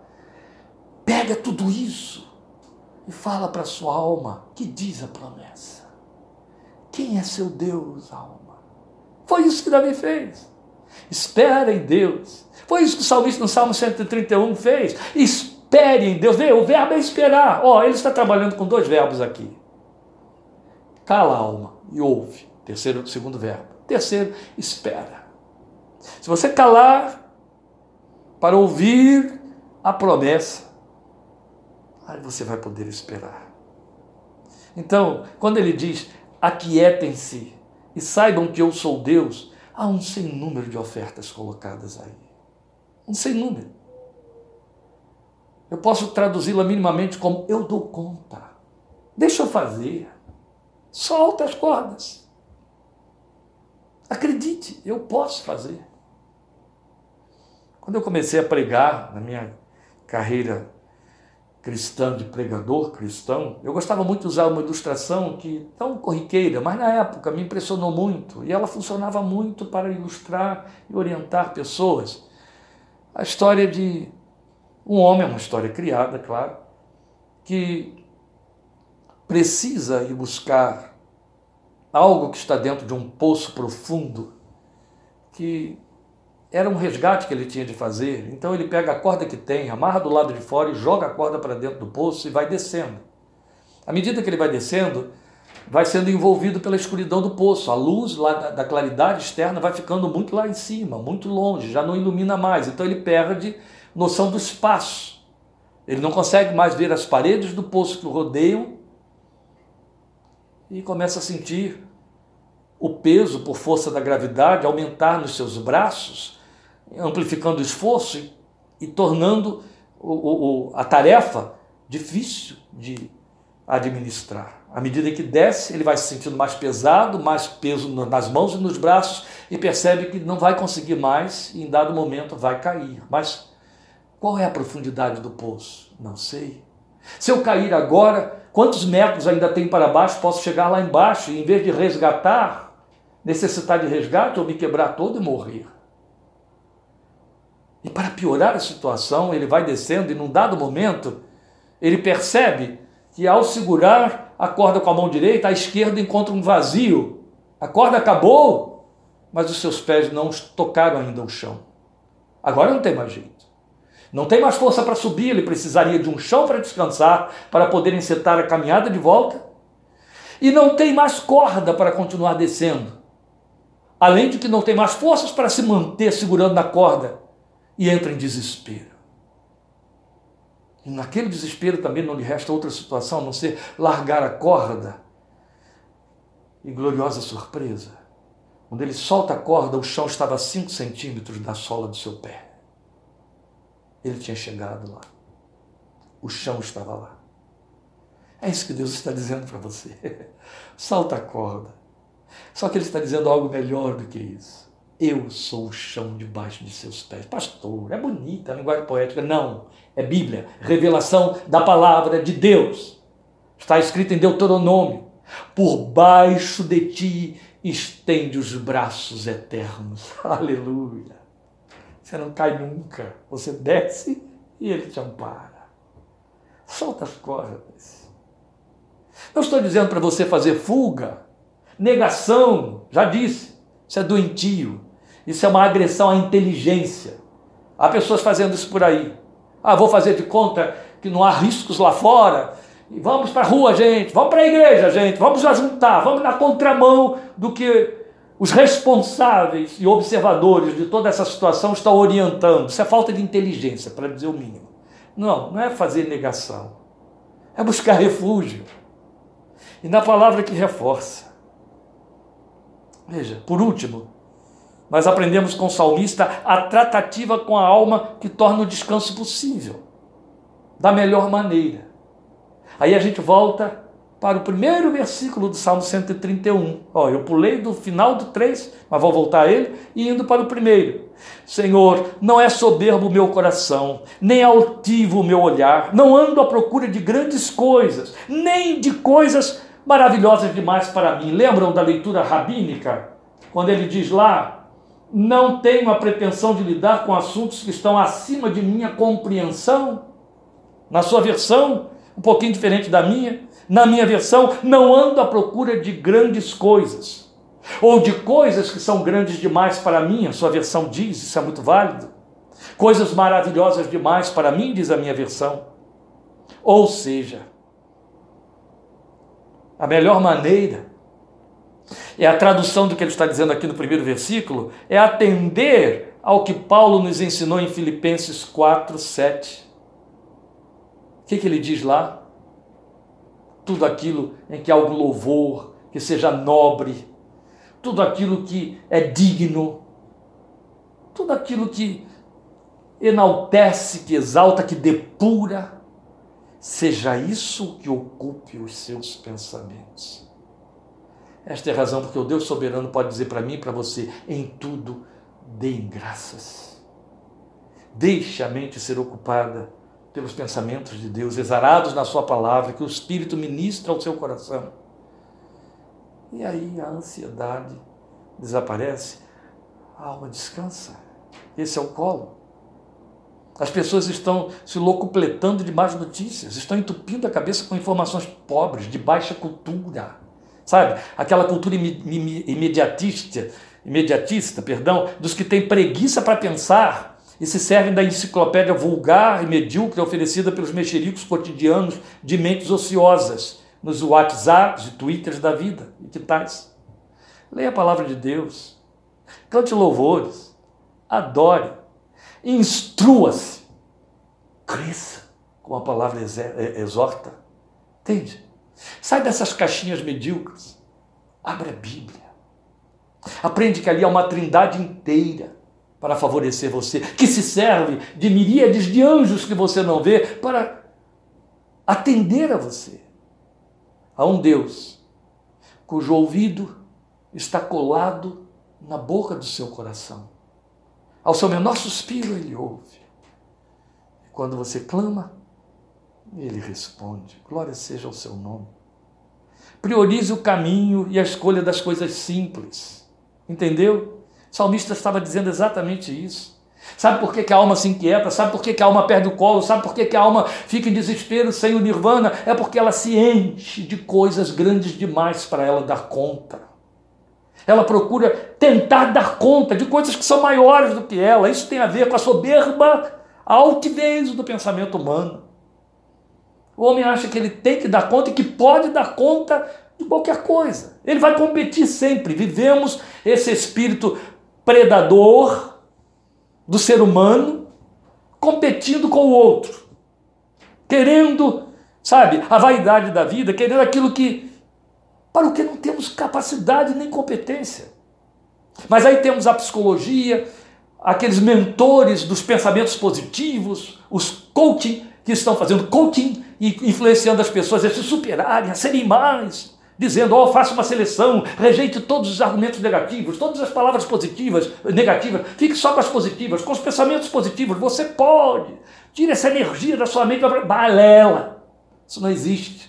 Pega tudo isso e fala para sua alma que diz a promessa. Quem é seu Deus, alma? Foi isso que Davi fez. Espera em Deus. Foi isso que o salmista no Salmo 131 fez. Espere em Deus. Vê, o verbo é esperar. Ó, ele está trabalhando com dois verbos aqui. Cala a alma e ouve. Terceiro, segundo verbo. Terceiro, espera. Se você calar, para ouvir a promessa. Aí você vai poder esperar. Então, quando ele diz: aquietem-se e saibam que eu sou Deus, há um sem número de ofertas colocadas aí. Um sem número. Eu posso traduzi-la minimamente como eu dou conta. Deixa eu fazer. Solta as cordas. Acredite, eu posso fazer. Quando eu comecei a pregar na minha carreira cristã de pregador cristão, eu gostava muito de usar uma ilustração que tão corriqueira, mas na época me impressionou muito e ela funcionava muito para ilustrar e orientar pessoas. A história de um homem, uma história criada, claro, que precisa ir buscar algo que está dentro de um poço profundo, que era um resgate que ele tinha de fazer. Então ele pega a corda que tem, amarra do lado de fora e joga a corda para dentro do poço e vai descendo. À medida que ele vai descendo, vai sendo envolvido pela escuridão do poço. A luz lá da claridade externa vai ficando muito lá em cima, muito longe, já não ilumina mais. Então ele perde noção do espaço. Ele não consegue mais ver as paredes do poço que o rodeiam e começa a sentir o peso por força da gravidade aumentar nos seus braços, amplificando o esforço e, e tornando o, o, a tarefa difícil de administrar. À medida que desce, ele vai se sentindo mais pesado, mais peso nas mãos e nos braços e percebe que não vai conseguir mais e em dado momento vai cair. Mas qual é a profundidade do poço? Não sei. Se eu cair agora, quantos metros ainda tem para baixo? Posso chegar lá embaixo e, em vez de resgatar, necessitar de resgate ou me quebrar todo e morrer. E para piorar a situação, ele vai descendo e, num dado momento, ele percebe que, ao segurar a corda com a mão direita, a esquerda encontra um vazio. A corda acabou, mas os seus pés não tocaram ainda o chão. Agora não tem mais jeito. Não tem mais força para subir, ele precisaria de um chão para descansar, para poder encetar a caminhada de volta. E não tem mais corda para continuar descendo. Além de que não tem mais forças para se manter segurando na corda. E entra em desespero. E naquele desespero também não lhe resta outra situação a não ser largar a corda. E gloriosa surpresa. Quando ele solta a corda, o chão estava a 5 centímetros da sola do seu pé. Ele tinha chegado lá. O chão estava lá. É isso que Deus está dizendo para você. Salta a corda. Só que Ele está dizendo algo melhor do que isso. Eu sou o chão debaixo de seus pés. Pastor, é bonita a linguagem poética. Não, é Bíblia, revelação da palavra de Deus. Está escrito em Deuteronômio: Por baixo de ti estende os braços eternos. Aleluia. Você não cai nunca. Você desce e ele te ampara. Solta as cordas. Não estou dizendo para você fazer fuga, negação, já disse, isso é doentio, isso é uma agressão à inteligência. Há pessoas fazendo isso por aí. Ah, vou fazer de conta que não há riscos lá fora. E vamos para a rua, gente, vamos para a igreja, gente, vamos já juntar, vamos na contramão do que os responsáveis e observadores de toda essa situação estão orientando. Isso é falta de inteligência, para dizer o mínimo. Não, não é fazer negação. É buscar refúgio. E na palavra que reforça. Veja, por último, nós aprendemos com o salmista a tratativa com a alma que torna o descanso possível, da melhor maneira. Aí a gente volta para o primeiro versículo do Salmo 131. Ó, eu pulei do final do 3, mas vou voltar a ele e indo para o primeiro. Senhor, não é soberbo o meu coração, nem altivo o meu olhar, não ando à procura de grandes coisas, nem de coisas maravilhosas demais para mim. Lembram da leitura rabínica? Quando ele diz lá: Não tenho a pretensão de lidar com assuntos que estão acima de minha compreensão. Na sua versão, um pouquinho diferente da minha, na minha versão, não ando à procura de grandes coisas, ou de coisas que são grandes demais para mim, a sua versão diz, isso é muito válido. Coisas maravilhosas demais para mim, diz a minha versão. Ou seja, a melhor maneira é a tradução do que ele está dizendo aqui no primeiro versículo, é atender ao que Paulo nos ensinou em Filipenses 4, 7. O que, que ele diz lá? Tudo aquilo em que há algum louvor, que seja nobre, tudo aquilo que é digno, tudo aquilo que enaltece, que exalta, que depura, seja isso que ocupe os seus pensamentos. Esta é a razão porque o Deus soberano pode dizer para mim e para você: em tudo deem graças. Deixe a mente ser ocupada pelos pensamentos de Deus, exarados na Sua palavra, que o Espírito ministra ao seu coração. E aí a ansiedade desaparece, a alma descansa. Esse é o colo. As pessoas estão se locupletando de más notícias, estão entupindo a cabeça com informações pobres, de baixa cultura. Sabe? Aquela cultura imediatista, imediatista, perdão, dos que têm preguiça para pensar e se servem da enciclopédia vulgar e medíocre oferecida pelos mexericos cotidianos de mentes ociosas, nos WhatsApps e Twitters da vida. E que tais? Leia a palavra de Deus, cante louvores, adore, instrua-se, cresça, como a palavra é, exorta. Entende? Sai dessas caixinhas medíocres, abre a Bíblia. Aprende que ali há uma trindade inteira para favorecer você, que se serve de miríades de anjos que você não vê para atender a você. Há um Deus cujo ouvido está colado na boca do seu coração. Ao seu menor suspiro, ele ouve. E quando você clama, ele responde. Glória seja o seu nome. Priorize o caminho e a escolha das coisas simples. Entendeu? O salmista estava dizendo exatamente isso. Sabe por que, que a alma se inquieta? Sabe por que, que a alma perde o colo? Sabe por que, que a alma fica em desespero sem o nirvana? É porque ela se enche de coisas grandes demais para ela dar conta. Ela procura tentar dar conta de coisas que são maiores do que ela. Isso tem a ver com a soberba, altivez do pensamento humano. O homem acha que ele tem que dar conta e que pode dar conta de qualquer coisa. Ele vai competir sempre. Vivemos esse espírito predador do ser humano competindo com o outro, querendo, sabe, a vaidade da vida, querendo aquilo que para o que não temos capacidade nem competência. Mas aí temos a psicologia, aqueles mentores dos pensamentos positivos, os coaching que estão fazendo coaching e influenciando as pessoas a se superarem, a serem mais, dizendo: "Ó, oh, faça uma seleção, rejeite todos os argumentos negativos, todas as palavras positivas, negativas, fique só com as positivas, com os pensamentos positivos, você pode. Tire essa energia da sua mente, balela. Isso não existe.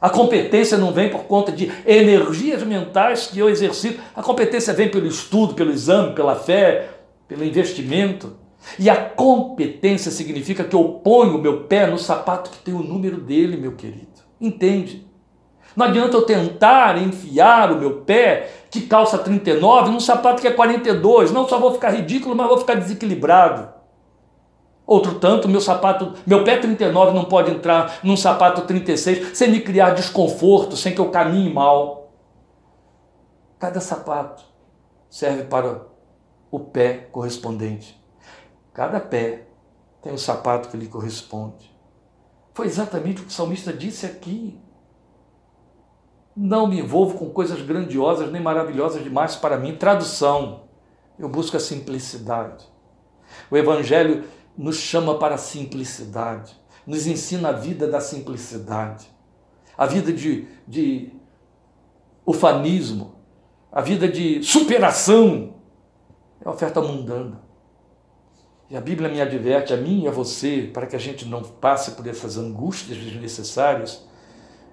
A competência não vem por conta de energias mentais que eu exercito. A competência vem pelo estudo, pelo exame, pela fé, pelo investimento. E a competência significa que eu ponho o meu pé no sapato que tem o número dele, meu querido. Entende? Não adianta eu tentar enfiar o meu pé, que calça 39, num sapato que é 42. Não só vou ficar ridículo, mas vou ficar desequilibrado. Outro tanto, meu sapato, meu pé 39 não pode entrar num sapato 36 sem me criar desconforto, sem que eu caminhe mal. Cada sapato serve para o pé correspondente. Cada pé tem o sapato que lhe corresponde. Foi exatamente o que o salmista disse aqui. Não me envolvo com coisas grandiosas nem maravilhosas demais para mim. Tradução. Eu busco a simplicidade. O evangelho nos chama para a simplicidade, nos ensina a vida da simplicidade, a vida de, de ufanismo, a vida de superação. É oferta mundana. E a Bíblia me adverte, a mim e a você, para que a gente não passe por essas angústias desnecessárias,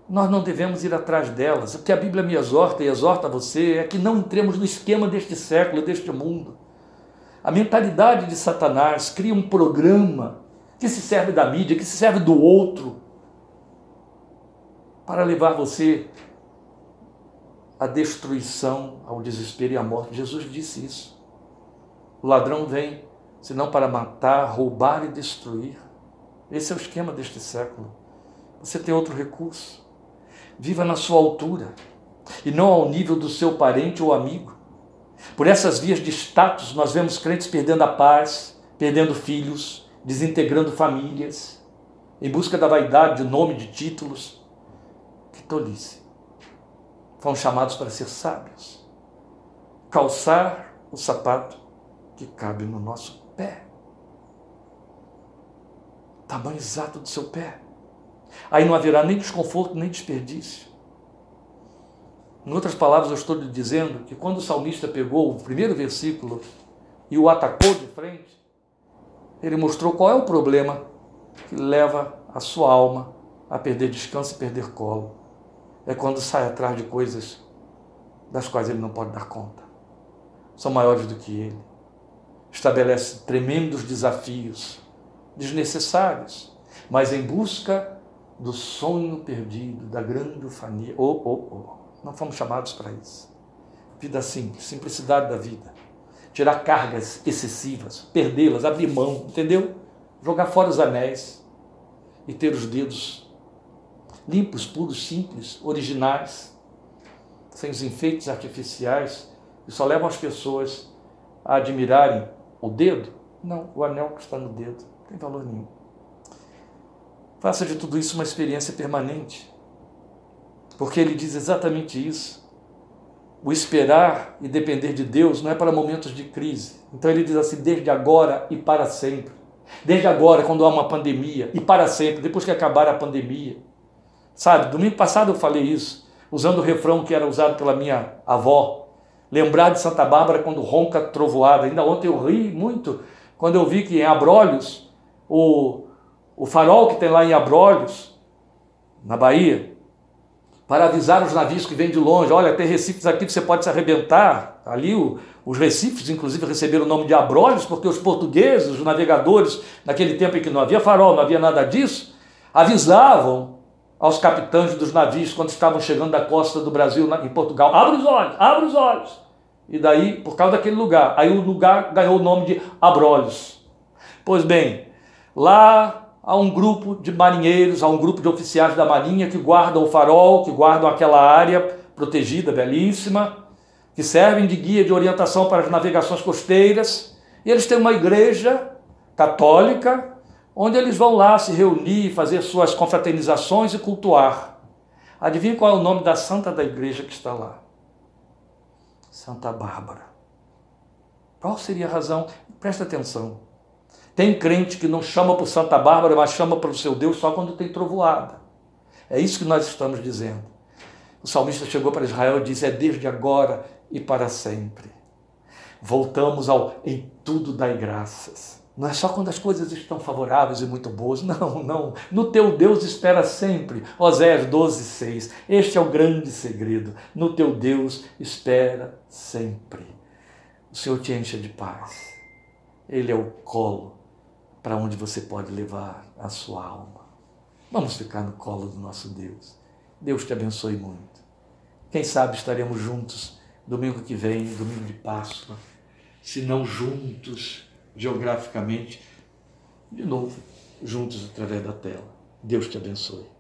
nós não devemos ir atrás delas. O que a Bíblia me exorta e exorta a você é que não entremos no esquema deste século, deste mundo. A mentalidade de Satanás cria um programa que se serve da mídia, que se serve do outro, para levar você à destruição, ao desespero e à morte. Jesus disse isso. O ladrão vem senão para matar, roubar e destruir. Esse é o esquema deste século. Você tem outro recurso. Viva na sua altura e não ao nível do seu parente ou amigo. Por essas vias de status, nós vemos crentes perdendo a paz, perdendo filhos, desintegrando famílias, em busca da vaidade, de nome, de títulos. Que tolice. Foram chamados para ser sábios. Calçar o sapato que cabe no nosso pé. tamanho exato do seu pé. Aí não haverá nem desconforto, nem desperdício. Em outras palavras, eu estou lhe dizendo que quando o salmista pegou o primeiro versículo e o atacou de frente, ele mostrou qual é o problema que leva a sua alma a perder descanso e perder colo. É quando sai atrás de coisas das quais ele não pode dar conta. São maiores do que ele. Estabelece tremendos desafios, desnecessários, mas em busca do sonho perdido, da grande ufania. Oh, oh, oh. Não fomos chamados para isso. Vida simples, simplicidade da vida. Tirar cargas excessivas, perdê-las, abrir mão, entendeu? Jogar fora os anéis e ter os dedos limpos, puros, simples, originais, sem os enfeites artificiais que só levam as pessoas a admirarem o dedo. Não, o anel que está no dedo não tem valor nenhum. Faça de tudo isso uma experiência permanente. Porque ele diz exatamente isso. O esperar e depender de Deus não é para momentos de crise. Então ele diz assim: desde agora e para sempre. Desde agora, quando há uma pandemia, e para sempre, depois que acabar a pandemia. Sabe, domingo passado eu falei isso, usando o refrão que era usado pela minha avó. Lembrar de Santa Bárbara quando ronca trovoada. Ainda ontem eu ri muito quando eu vi que em Abrolhos, o, o farol que tem lá em Abrolhos, na Bahia, para avisar os navios que vêm de longe: olha, tem recifes aqui que você pode se arrebentar. Ali o, os recifes, inclusive, receberam o nome de abrolhos, porque os portugueses, os navegadores, naquele tempo em que não havia farol, não havia nada disso, avisavam aos capitães dos navios quando estavam chegando da costa do Brasil em Portugal: abre os olhos, abre os olhos. E daí, por causa daquele lugar, aí o lugar ganhou o nome de Abrolhos. Pois bem, lá a um grupo de marinheiros, a um grupo de oficiais da marinha que guardam o farol, que guardam aquela área protegida, belíssima, que servem de guia de orientação para as navegações costeiras. E eles têm uma igreja católica onde eles vão lá se reunir, fazer suas confraternizações e cultuar. Adivinha qual é o nome da santa da igreja que está lá? Santa Bárbara. Qual seria a razão? Presta atenção. Tem crente que não chama por Santa Bárbara, mas chama para o seu Deus só quando tem trovoada. É isso que nós estamos dizendo. O salmista chegou para Israel e disse: É desde agora e para sempre. Voltamos ao em tudo dai graças. Não é só quando as coisas estão favoráveis e muito boas. Não, não. No teu Deus espera sempre. Oséias 12, 6. Este é o grande segredo. No teu Deus espera sempre. O Senhor te encha de paz. Ele é o colo para onde você pode levar a sua alma. Vamos ficar no colo do nosso Deus. Deus te abençoe muito. Quem sabe estaremos juntos domingo que vem, domingo de Páscoa, se não juntos geograficamente, de novo, juntos através da tela. Deus te abençoe.